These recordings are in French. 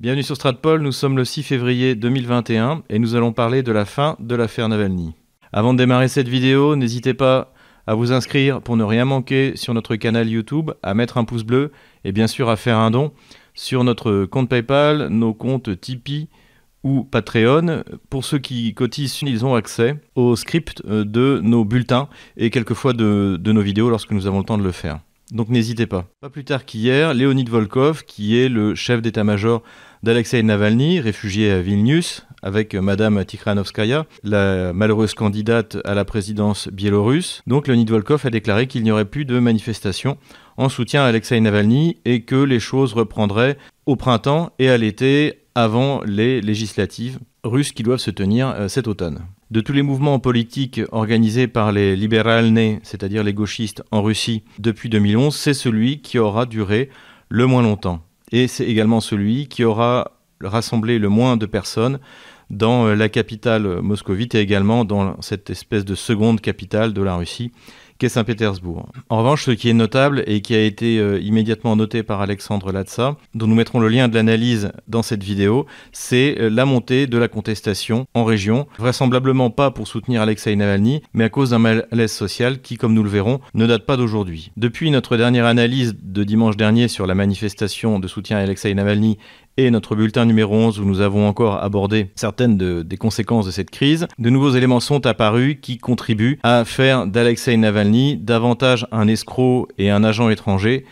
Bienvenue sur Stratpol, nous sommes le 6 février 2021 et nous allons parler de la fin de l'affaire Navalny. Avant de démarrer cette vidéo, n'hésitez pas à vous inscrire pour ne rien manquer sur notre canal YouTube, à mettre un pouce bleu et bien sûr à faire un don sur notre compte PayPal, nos comptes Tipeee ou Patreon. Pour ceux qui cotisent, ils ont accès au script euh, de nos bulletins et quelquefois de, de nos vidéos lorsque nous avons le temps de le faire. Donc n'hésitez pas. Pas plus tard qu'hier, Leonid Volkov, qui est le chef d'état-major d'Alexei Navalny, réfugié à Vilnius, avec Madame Tikhanovskaya, la malheureuse candidate à la présidence biélorusse. Donc Leonid Volkov a déclaré qu'il n'y aurait plus de manifestations en soutien à Alexei Navalny et que les choses reprendraient au printemps et à l'été avant les législatives russes qui doivent se tenir euh, cet automne. De tous les mouvements politiques organisés par les libérales c'est-à-dire les gauchistes en Russie depuis 2011, c'est celui qui aura duré le moins longtemps. Et c'est également celui qui aura rassemblé le moins de personnes dans euh, la capitale moscovite et également dans cette espèce de seconde capitale de la Russie qu'est Saint-Pétersbourg. En revanche, ce qui est notable et qui a été euh, immédiatement noté par Alexandre Latsa, dont nous mettrons le lien de l'analyse dans cette vidéo, c'est euh, la montée de la contestation en région, vraisemblablement pas pour soutenir Alexei Navalny, mais à cause d'un malaise social qui, comme nous le verrons, ne date pas d'aujourd'hui. Depuis notre dernière analyse de dimanche dernier sur la manifestation de soutien à Alexei Navalny et notre bulletin numéro 11 où nous avons encore abordé certaines des conséquences de cette crise, de nouveaux éléments sont apparus qui contribuent à faire d'Alexei Navalny davantage un escroc et un agent étranger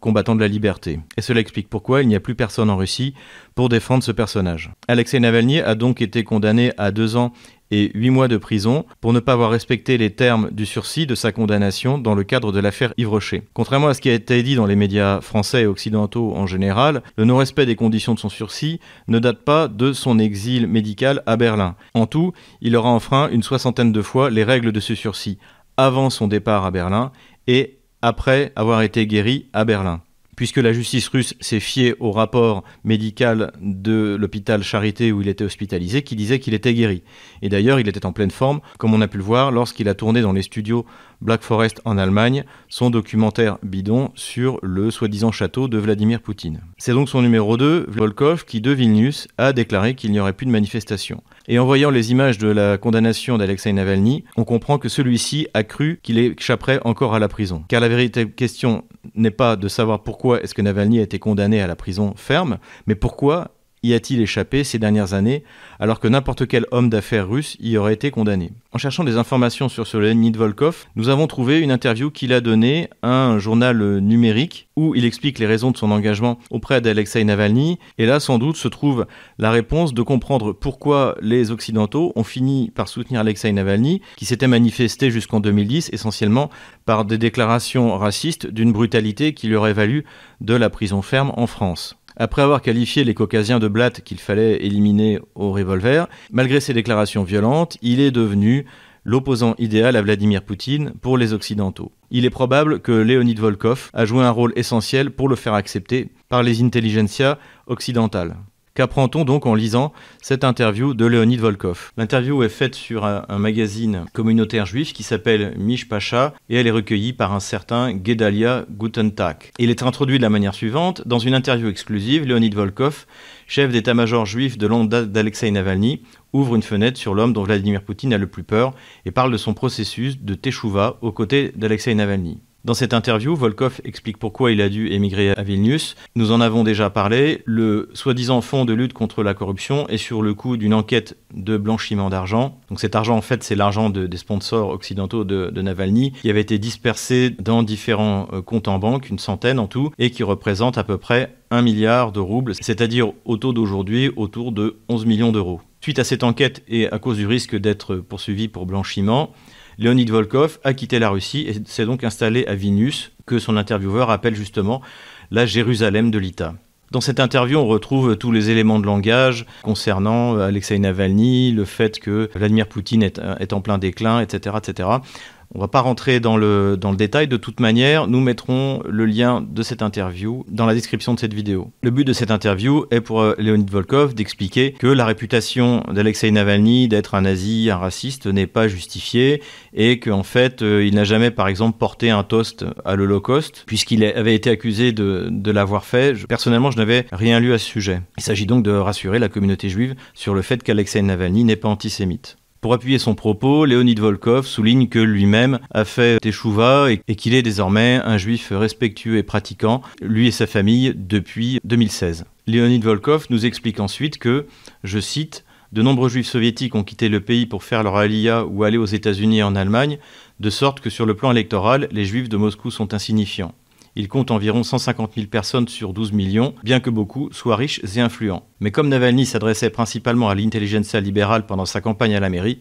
combattant de la liberté. Et cela explique pourquoi il n'y a plus personne en Russie pour défendre ce personnage. Alexei Navalny a donc été condamné à deux ans et 8 mois de prison pour ne pas avoir respecté les termes du sursis de sa condamnation dans le cadre de l'affaire Yves Rocher. Contrairement à ce qui a été dit dans les médias français et occidentaux en général, le non-respect des conditions de son sursis ne date pas de son exil médical à Berlin. En tout, il aura enfreint une soixantaine de fois les règles de ce sursis avant son départ à Berlin et après avoir été guéri à Berlin puisque la justice russe s'est fiée au rapport médical de l'hôpital Charité où il était hospitalisé, qui disait qu'il était guéri. Et d'ailleurs, il était en pleine forme, comme on a pu le voir lorsqu'il a tourné dans les studios Black Forest en Allemagne son documentaire bidon sur le soi-disant château de Vladimir Poutine. C'est donc son numéro 2, Volkov, qui de Vilnius a déclaré qu'il n'y aurait plus de manifestation. Et en voyant les images de la condamnation d'Alexei Navalny, on comprend que celui-ci a cru qu'il échapperait encore à la prison. Car la véritable question n'est pas de savoir pourquoi est-ce que Navalny a été condamné à la prison ferme, mais pourquoi y a-t-il échappé ces dernières années alors que n'importe quel homme d'affaires russe y aurait été condamné? En cherchant des informations sur ce Leonid Volkov, nous avons trouvé une interview qu'il a donnée à un journal numérique où il explique les raisons de son engagement auprès d'Alexei Navalny et là sans doute se trouve la réponse de comprendre pourquoi les occidentaux ont fini par soutenir Alexei Navalny qui s'était manifesté jusqu'en 2010 essentiellement par des déclarations racistes d'une brutalité qui lui aurait valu de la prison ferme en France. Après avoir qualifié les caucasiens de blattes qu'il fallait éliminer au revolver, malgré ses déclarations violentes, il est devenu l'opposant idéal à Vladimir Poutine pour les Occidentaux. Il est probable que Leonid Volkov a joué un rôle essentiel pour le faire accepter par les intelligentsias occidentales. Qu'apprend-on donc en lisant cette interview de Leonid Volkov L'interview est faite sur un, magazine communautaire juif qui s'appelle Mish Pacha et elle est recueillie par un certain Gedalia Gutentag. Il est introduit de la manière suivante dans une interview exclusive, Leonid Volkov, chef d'état-major juif de l'onde d'Alexei Navalny, ouvre une fenêtre sur l'homme dont Vladimir Poutine a le plus peur et parle de son processus de teshuva aux côtés d'Alexei Navalny. Dans cette interview, Volkov explique pourquoi il a dû émigrer à Vilnius. Nous en avons déjà parlé. Le soi-disant fonds de lutte contre la corruption est sur le coup d'une enquête de blanchiment d'argent. Donc cet argent, en fait, c'est l'argent des sponsors occidentaux de, Navalny qui avait été dispersé dans différents euh, comptes en banque, une centaine en tout, et qui représente à peu près un milliard de roubles, c'est-à-dire au taux d'aujourd'hui autour de 11 millions d'euros. Suite à cette enquête et à cause du risque d'être poursuivi pour blanchiment, Leonid Volkov a quitté la Russie et s'est donc installé à Vilnius, que son intervieweur appelle justement la Jérusalem de l'État. Dans cette interview, on retrouve tous les éléments de langage concernant euh, Alexei Navalny, le fait que Vladimir Poutine est, en plein déclin, etc., etc. On va pas rentrer dans le, dans le détail. De toute manière, nous mettrons le lien de cette interview dans la description de cette vidéo. Le but de cette interview est pour euh, Leonid Volkov d'expliquer que la réputation d'Alexei Navalny d'être un nazi, un raciste n'est pas justifiée et qu'en fait, euh, il n'a jamais, par exemple, porté un toast à l'Holocauste puisqu'il avait été accusé de l'avoir fait. personnellement, je n'avais rien lu à ce sujet. Il s'agit donc de rassurer la communauté juive sur le fait qu'Alexei Navalny n'est pas antisémite. Pour appuyer son propos, Léonid Volkov souligne que lui-même a fait Teshuva et qu'il est désormais un juif respectueux et pratiquant, lui et sa famille, depuis 2016. Léonid Volkov nous explique ensuite que, je cite, de nombreux juifs soviétiques ont quitté le pays pour faire leur aliyah ou aller aux États-Unis et en Allemagne, de sorte que sur le plan électoral, les juifs de Moscou sont insignifiants. Il compte environ 150 000 personnes sur 12 millions, bien que beaucoup soient riches et influents. Mais comme Navalny s'adressait principalement à l'intelligentsia libérale pendant sa campagne à la mairie,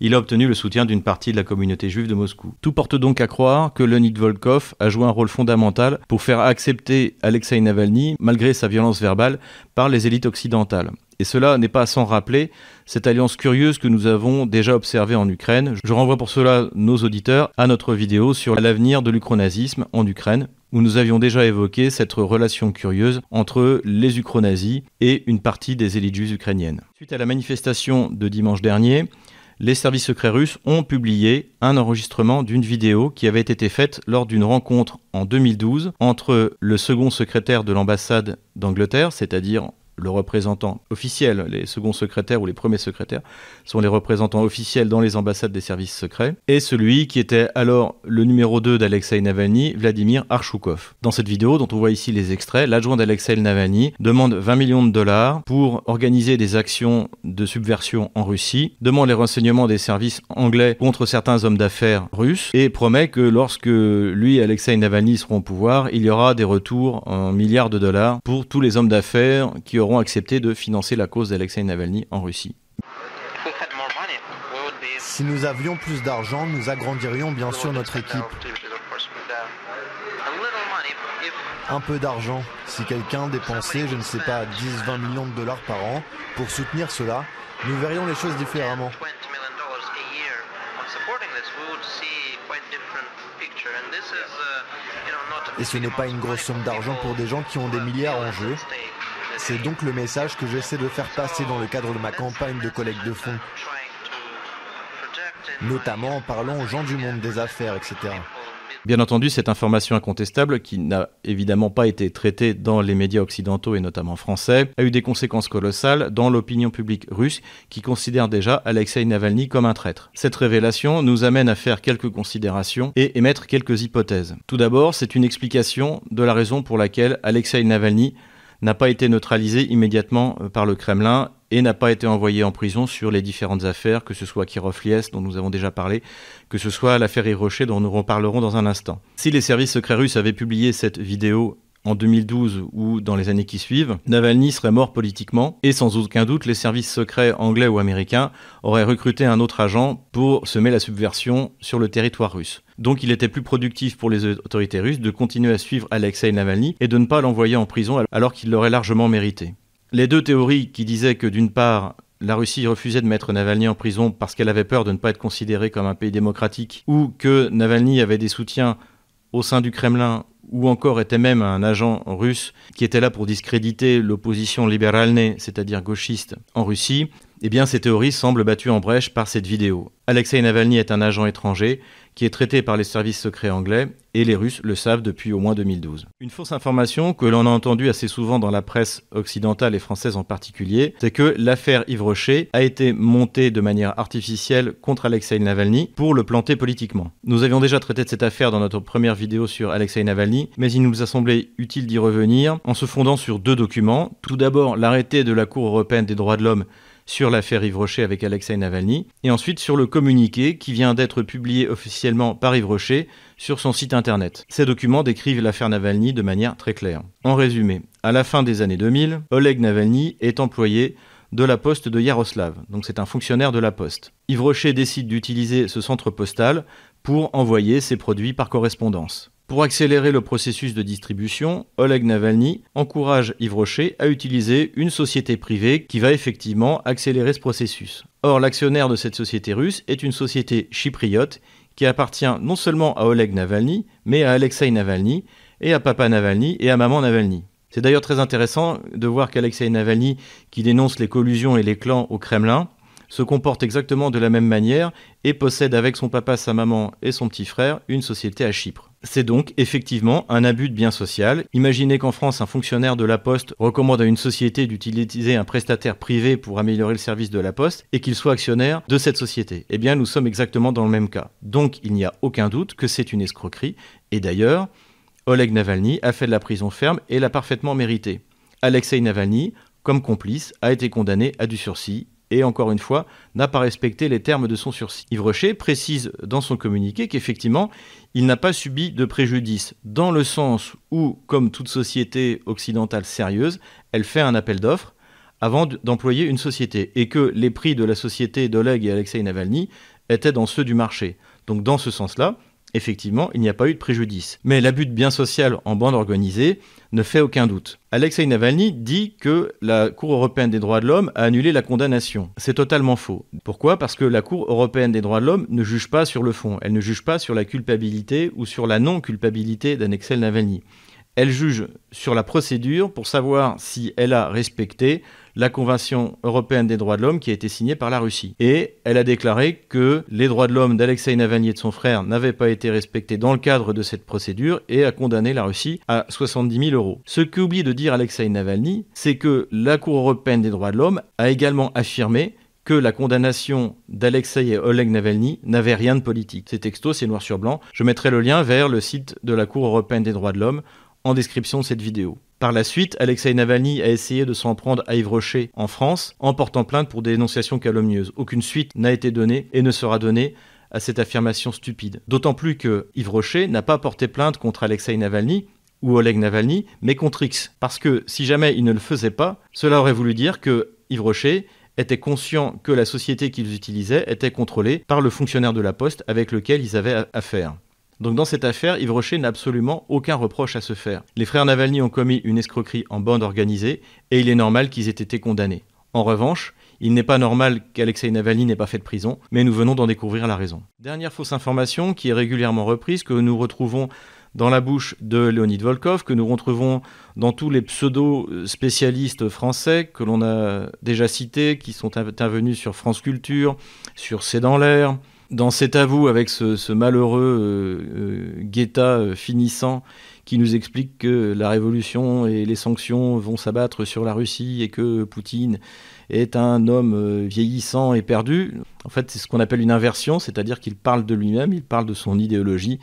il a obtenu le soutien d'une partie de la communauté juive de Moscou. Tout porte donc à croire que Leonid Volkov a joué un rôle fondamental pour faire accepter Alexei Navalny, malgré sa violence verbale, par les élites occidentales. Et cela n'est pas sans rappeler cette alliance curieuse que nous avons déjà observée en Ukraine. Je renvoie pour cela nos auditeurs à notre vidéo sur l'avenir de l'ukronazisme en Ukraine, où nous avions déjà évoqué cette relation curieuse entre les ukronazis et une partie des élites juives ukrainiennes. Suite à la manifestation de dimanche dernier, les services secrets russes ont publié un enregistrement d'une vidéo qui avait été faite lors d'une rencontre en 2012 entre le second secrétaire de l'ambassade d'Angleterre, c'est-à-dire le représentant officiel, les seconds secrétaires ou les premiers secrétaires sont les représentants officiels dans les ambassades des services secrets, et celui qui était alors le numéro 2 d'Alexei Navalny, Vladimir Archoukov. Dans cette vidéo, dont on voit ici les extraits, l'adjoint d'Alexei Navalny demande 20 millions de dollars pour organiser des actions de subversion en Russie, demande les renseignements des services anglais contre certains hommes d'affaires russes, et promet que lorsque lui et Alexei Navalny seront au pouvoir, il y aura des retours en milliards de dollars pour tous les hommes d'affaires qui auront accepté de financer la cause d'Alexei Navalny en Russie. Si nous avions plus d'argent, nous agrandirions bien sûr notre équipe. Un peu d'argent. Si quelqu'un dépensait, je ne sais pas, 10-20 millions de dollars par an pour soutenir cela, nous verrions les choses différemment. Et ce n'est pas une grosse somme d'argent pour des gens qui ont des milliards en jeu. C'est donc le message que j'essaie de faire passer dans le cadre de ma campagne de collecte de fonds, notamment en parlant aux gens du monde des affaires, etc. Bien entendu, cette information incontestable, qui n'a évidemment pas été traitée dans les médias occidentaux et notamment français, a eu des conséquences colossales dans l'opinion publique russe qui considère déjà Alexei Navalny comme un traître. Cette révélation nous amène à faire quelques considérations et émettre quelques hypothèses. Tout d'abord, c'est une explication de la raison pour laquelle Alexei Navalny n'a pas été neutralisé immédiatement euh, par le Kremlin et n'a pas été envoyé en prison sur les différentes affaires, que ce soit Kirov Lies, dont nous avons déjà parlé, que ce soit l'affaire Hiroshé, dont nous reparlerons dans un instant. Si les services secrets russes avaient publié cette vidéo en 2012 ou dans les années qui suivent, Navalny serait mort politiquement et sans aucun doute les services secrets anglais ou américains auraient recruté un autre agent pour semer la subversion sur le territoire russe. Donc il était plus productif pour les autorités russes de continuer à suivre Alexei Navalny et de ne pas l'envoyer en prison alors qu'il l'aurait largement mérité. Les deux théories qui disaient que d'une part la Russie refusait de mettre Navalny en prison parce qu'elle avait peur de ne pas être considérée comme un pays démocratique ou que Navalny avait des soutiens au sein du Kremlin ou encore était même un agent russe qui était là pour discréditer l'opposition libérale, c'est-à-dire gauchiste, en Russie, eh bien ces théories semblent battues en brèche par cette vidéo. Alexei Navalny est un agent étranger qui est traité par les services secrets anglais et les Russes le savent depuis au moins 2012. Une fausse information que l'on a entendue assez souvent dans la presse occidentale et française en particulier, c'est que l'affaire Yves Rocher a été montée de manière artificielle contre Alexei Navalny pour le planter politiquement. Nous avions déjà traité de cette affaire dans notre première vidéo sur Alexei Navalny, mais il nous a semblé utile d'y revenir en se fondant sur deux documents. Tout d'abord, l'arrêté de la Cour européenne des droits de l'homme sur l'affaire Yves Rocher avec Alexei Navalny, et ensuite sur le communiqué qui vient d'être publié officiellement par Yves Rocher sur son site internet. Ces documents décrivent l'affaire Navalny de manière très claire. En résumé, à la fin des années 2000, Oleg Navalny est employé de la poste de Yaroslav, donc c'est un fonctionnaire de la poste. Yves Rocher décide d'utiliser ce centre postal pour envoyer ses produits par correspondance. Pour accélérer le processus de distribution, Oleg Navalny encourage Yves à utiliser une société privée qui va effectivement accélérer ce processus. Or, l'actionnaire de cette société russe est une société chypriote qui appartient non seulement à Oleg Navalny, mais à Alexei Navalny, et à papa Navalny et à maman Navalny. C'est d'ailleurs très intéressant de voir qu'Alexei Navalny, qui dénonce les collusions et les clans au Kremlin, se comporte exactement de la même manière et possède avec son papa, sa maman et son petit frère une société à Chypre. C'est donc effectivement un abus de bien social. Imaginez qu'en France, un fonctionnaire de la Poste recommande à une société d'utiliser un prestataire privé pour améliorer le service de la Poste et qu'il soit actionnaire de cette société. Eh bien, nous sommes exactement dans le même cas. Donc, il n'y a aucun doute que c'est une escroquerie. Et d'ailleurs, Oleg Navalny a fait de la prison ferme et l'a parfaitement mérité. Alexei Navalny, comme complice, a été condamné à du sursis et encore une fois, n'a pas respecté les termes de son sursis. Yves précise dans son communiqué qu'effectivement, il n'a pas subi de préjudice, dans le sens où, comme toute société occidentale sérieuse, elle fait un appel d'offres avant d'employer une société, et que les prix de la société d'Oleg et Alexei Navalny étaient dans ceux du marché. Donc dans ce sens-là, Effectivement, il n'y a pas eu de préjudice. Mais l'abus de bien social en bande organisée ne fait aucun doute. Alexei Navalny dit que la Cour européenne des droits de l'homme a annulé la condamnation. C'est totalement faux. Pourquoi? Parce que la Cour européenne des droits de l'homme ne juge pas sur le fond. Elle ne juge pas sur la culpabilité ou sur la non-culpabilité d'Alexei Navalny. Elle juge sur la procédure pour savoir si elle a respecté la Convention européenne des droits de l'homme qui a été signée par la Russie. Et elle a déclaré que les droits de l'homme d'Alexei Navalny et de son frère n'avaient pas été respectés dans le cadre de cette procédure et a condamné la Russie à 70 000 euros. Ce qu'oublie de dire Alexei Navalny, c'est que la Cour européenne des droits de l'homme a également affirmé que la condamnation d'Alexei et Oleg Navalny n'avait rien de politique. C'est texto, c'est noir sur blanc. Je mettrai le lien vers le site de la Cour européenne des droits de l'homme en description de cette vidéo. Par la suite, Alexei Navalny a essayé de s'en prendre à Yves Rocher en France en portant plainte pour dénonciation calomnieuse. Aucune suite n'a été donnée et ne sera donnée à cette affirmation stupide. D'autant plus que Yves Rocher n'a pas porté plainte contre Alexei Navalny ou Oleg Navalny, mais contre X. Parce que si jamais il ne le faisait pas, cela aurait voulu dire que Yves Rocher était conscient que la société qu'ils utilisaient était contrôlée par le fonctionnaire de la Poste avec lequel ils avaient affaire. Donc dans cette affaire, Yves Rocher n'a absolument aucun reproche à se faire. Les frères Navalny ont commis une escroquerie en bande organisée et il est normal qu'ils aient été condamnés. En revanche, il n'est pas normal qu'Alexei Navalny n'ait pas fait de prison, mais nous venons d'en découvrir la raison. Dernière fausse information qui est régulièrement reprise, que nous retrouvons dans la bouche de Leonid Volkov, que nous retrouvons dans tous les pseudo-spécialistes français que l'on a déjà cités, qui sont intervenus sur France Culture, sur C'est dans l'air, dans cet avou avec ce, malheureux euh, euh, Guetta euh, finissant qui nous explique que la révolution et les sanctions vont s'abattre sur la Russie et que Poutine est un homme vieillissant et perdu. En fait, c'est ce qu'on appelle une inversion, c'est-à-dire qu'il parle de lui-même, il parle de son idéologie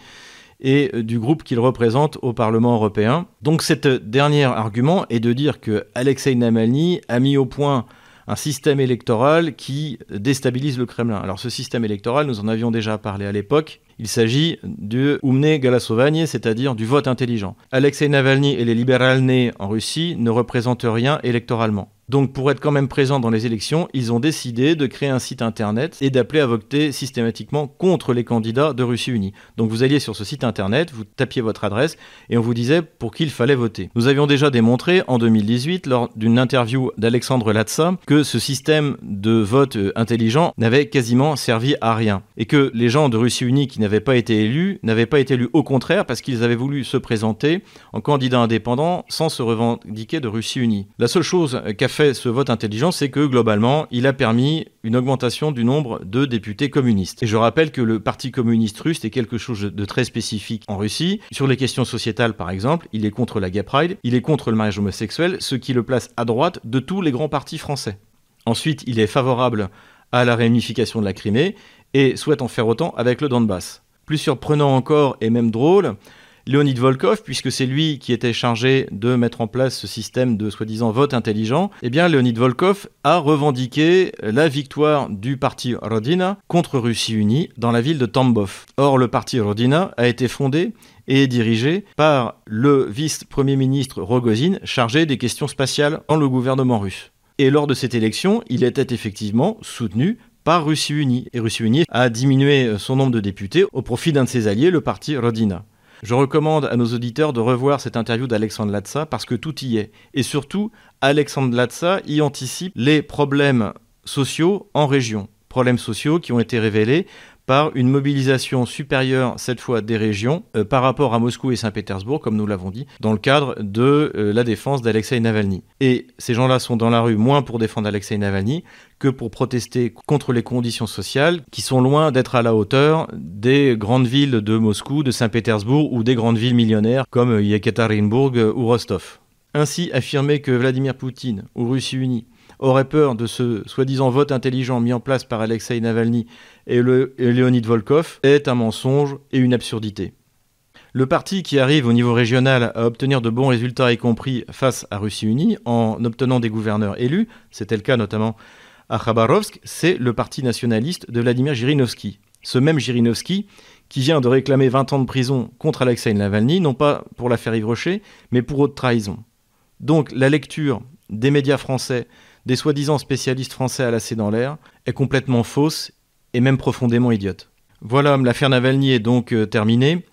et du groupe qu'il représente au Parlement européen. Donc, cet dernier argument est de dire que Alexei Navalny a mis au point un système électoral qui déstabilise le Kremlin. Alors ce système électoral, nous en avions déjà parlé à l'époque, il s'agit du umne galasovanie, c'est-à-dire du vote intelligent. Alexei Navalny et les libérales en Russie ne représentent rien électoralement. Donc pour être quand même présents dans les élections, ils ont décidé de créer un site internet et d'appeler à voter systématiquement contre les candidats de Russie Unie. Donc vous alliez sur ce site internet, vous tapiez votre adresse et on vous disait pour qui il fallait voter. Nous avions déjà démontré en 2018 lors d'une interview d'Alexandre Latsa que ce système de vote euh, intelligent n'avait quasiment servi à rien et que les gens de Russie Unie qui n'avaient pas été élus n'avaient pas été élus au contraire parce qu'ils avaient voulu se présenter en candidat indépendant sans se revendiquer de Russie Unie. La seule chose qu'a fait ce vote intelligent, c'est que globalement, il a permis une augmentation du nombre de députés communistes. Et je rappelle que le Parti communiste russe est quelque chose de très spécifique en Russie. Sur les questions sociétales, par exemple, il est contre la gay pride, il est contre le mariage homosexuel, ce qui le place à droite de tous les grands partis français. Ensuite, il est favorable à la réunification de la Crimée et souhaite en faire autant avec le Donbass. Plus surprenant encore et même drôle, Leonid Volkov, puisque c'est lui qui était chargé de mettre en place ce système de soi-disant vote intelligent, eh bien Leonid Volkov a revendiqué la victoire du parti Rodina contre Russie Unie dans la ville de Tambov. Or, le parti Rodina a été fondé et dirigé par le vice-premier ministre Rogozin, chargé des questions spatiales dans le gouvernement russe. Et lors de cette élection, il était effectivement soutenu par Russie Unie. Et Russie Unie a diminué son nombre de députés au profit d'un de ses alliés, le parti Rodina. Je recommande à nos auditeurs de revoir cette interview d'Alexandre Latsa parce que tout y est. Et surtout, Alexandre Latsa y anticipe les problèmes sociaux en région. Problèmes sociaux qui ont été révélés par une mobilisation supérieure, cette fois des régions, euh, par rapport à Moscou et Saint-Pétersbourg, comme nous l'avons dit, dans le cadre de euh, la défense d'Alexei Navalny. Et ces gens-là sont dans la rue moins pour défendre Alexei Navalny que pour protester contre les conditions sociales qui sont loin d'être à la hauteur des grandes villes de Moscou, de Saint-Pétersbourg ou des grandes villes millionnaires comme Yekaterinbourg ou Rostov. Ainsi, affirmer que Vladimir Poutine ou Russie unie aurait peur de ce soi-disant vote intelligent mis en place par Alexei Navalny et, le, Leonid Volkov est un mensonge et une absurdité. Le parti qui arrive au niveau régional à obtenir de bons résultats, y compris face à Russie unie, en obtenant des gouverneurs élus, c'était le cas notamment à Khabarovsk, c'est le parti nationaliste de Vladimir Jirinovski. Ce même Jirinovski qui vient de réclamer 20 ans de prison contre Alexei Navalny, non pas pour l'affaire Yves Rocher, mais pour haute trahison. Donc la lecture des médias français des soi-disant spécialistes français à lasser dans l'air est complètement fausse et même profondément idiote. Voilà, l'affaire Navalny est donc euh, terminée.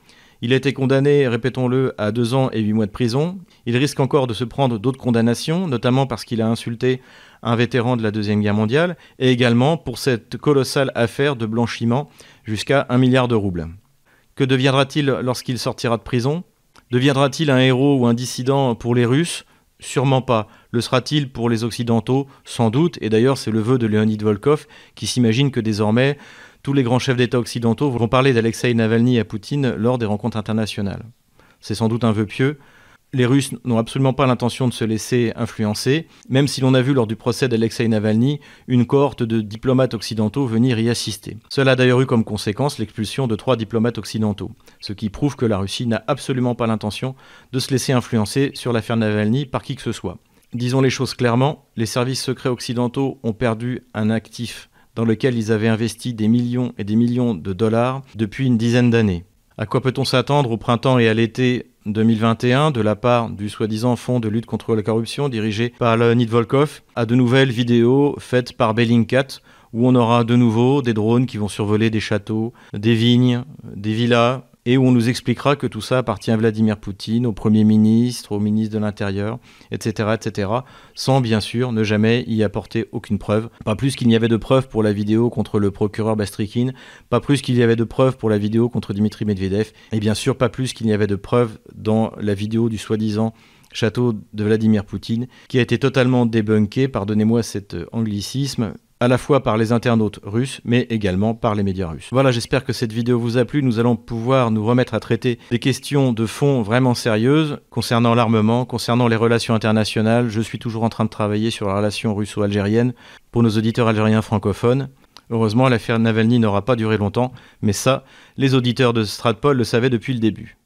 Il a été condamné, répétons-le, à deux ans et huit mois de prison. Il risque encore de se prendre d'autres condamnations, notamment parce qu'il a insulté un vétéran de la Deuxième Guerre mondiale, et également pour cette colossale affaire de blanchiment jusqu'à un milliard de roubles. Que deviendra-t-il lorsqu'il sortira de prison? Deviendra-t-il un héros ou un dissident pour les Russes? Sûrement pas. Le sera-t-il pour les Occidentaux? Sans doute, et d'ailleurs c'est le vœu de Leonid Volkov qui s'imagine que désormais tous les grands chefs d'État occidentaux vont parler d'Alexei Navalny à Poutine lors des rencontres internationales. C'est sans doute un vœu pieux, les Russes n'ont absolument pas l'intention de se laisser influencer, même si l'on a vu lors du procès d'Alexei Navalny une cohorte de diplomates occidentaux venir y assister. Cela a d'ailleurs eu comme conséquence l'expulsion de trois diplomates occidentaux, ce qui prouve que la Russie n'a absolument pas l'intention de se laisser influencer sur l'affaire Navalny par qui que ce soit. Disons les choses clairement, les services secrets occidentaux ont perdu un actif dans lequel ils avaient investi des millions et des millions de dollars depuis une dizaine d'années. À quoi peut-on s'attendre au printemps et à l'été 2021 de la part du soi-disant Fonds de lutte contre la corruption dirigé par Leonid Volkov à de nouvelles vidéos faites par Bellingcat où on aura de nouveau des drones qui vont survoler des châteaux, des vignes, des villas et où on nous expliquera que tout ça appartient à Vladimir Poutine, au Premier ministre, au ministre de l'Intérieur, etc., etc., sans bien sûr ne jamais y apporter aucune preuve. Pas plus qu'il n'y avait de preuves pour la vidéo contre le procureur Bastrikin, pas plus qu'il y avait de preuves pour la vidéo contre Dimitri Medvedev, et bien sûr pas plus qu'il n'y avait de preuves dans la vidéo du soi-disant château de Vladimir Poutine, qui a été totalement débunké, pardonnez-moi cet anglicisme, à la fois par les internautes russes, mais également par les médias russes. Voilà, j'espère que cette vidéo vous a plu. Nous allons pouvoir nous remettre à traiter des questions de fond vraiment sérieuses concernant l'armement, concernant les relations internationales. Je suis toujours en train de travailler sur la relation russo-algérienne pour nos auditeurs algériens francophones. Heureusement, l'affaire Navalny n'aura pas duré longtemps, mais ça, les auditeurs de Stratpol le savaient depuis le début.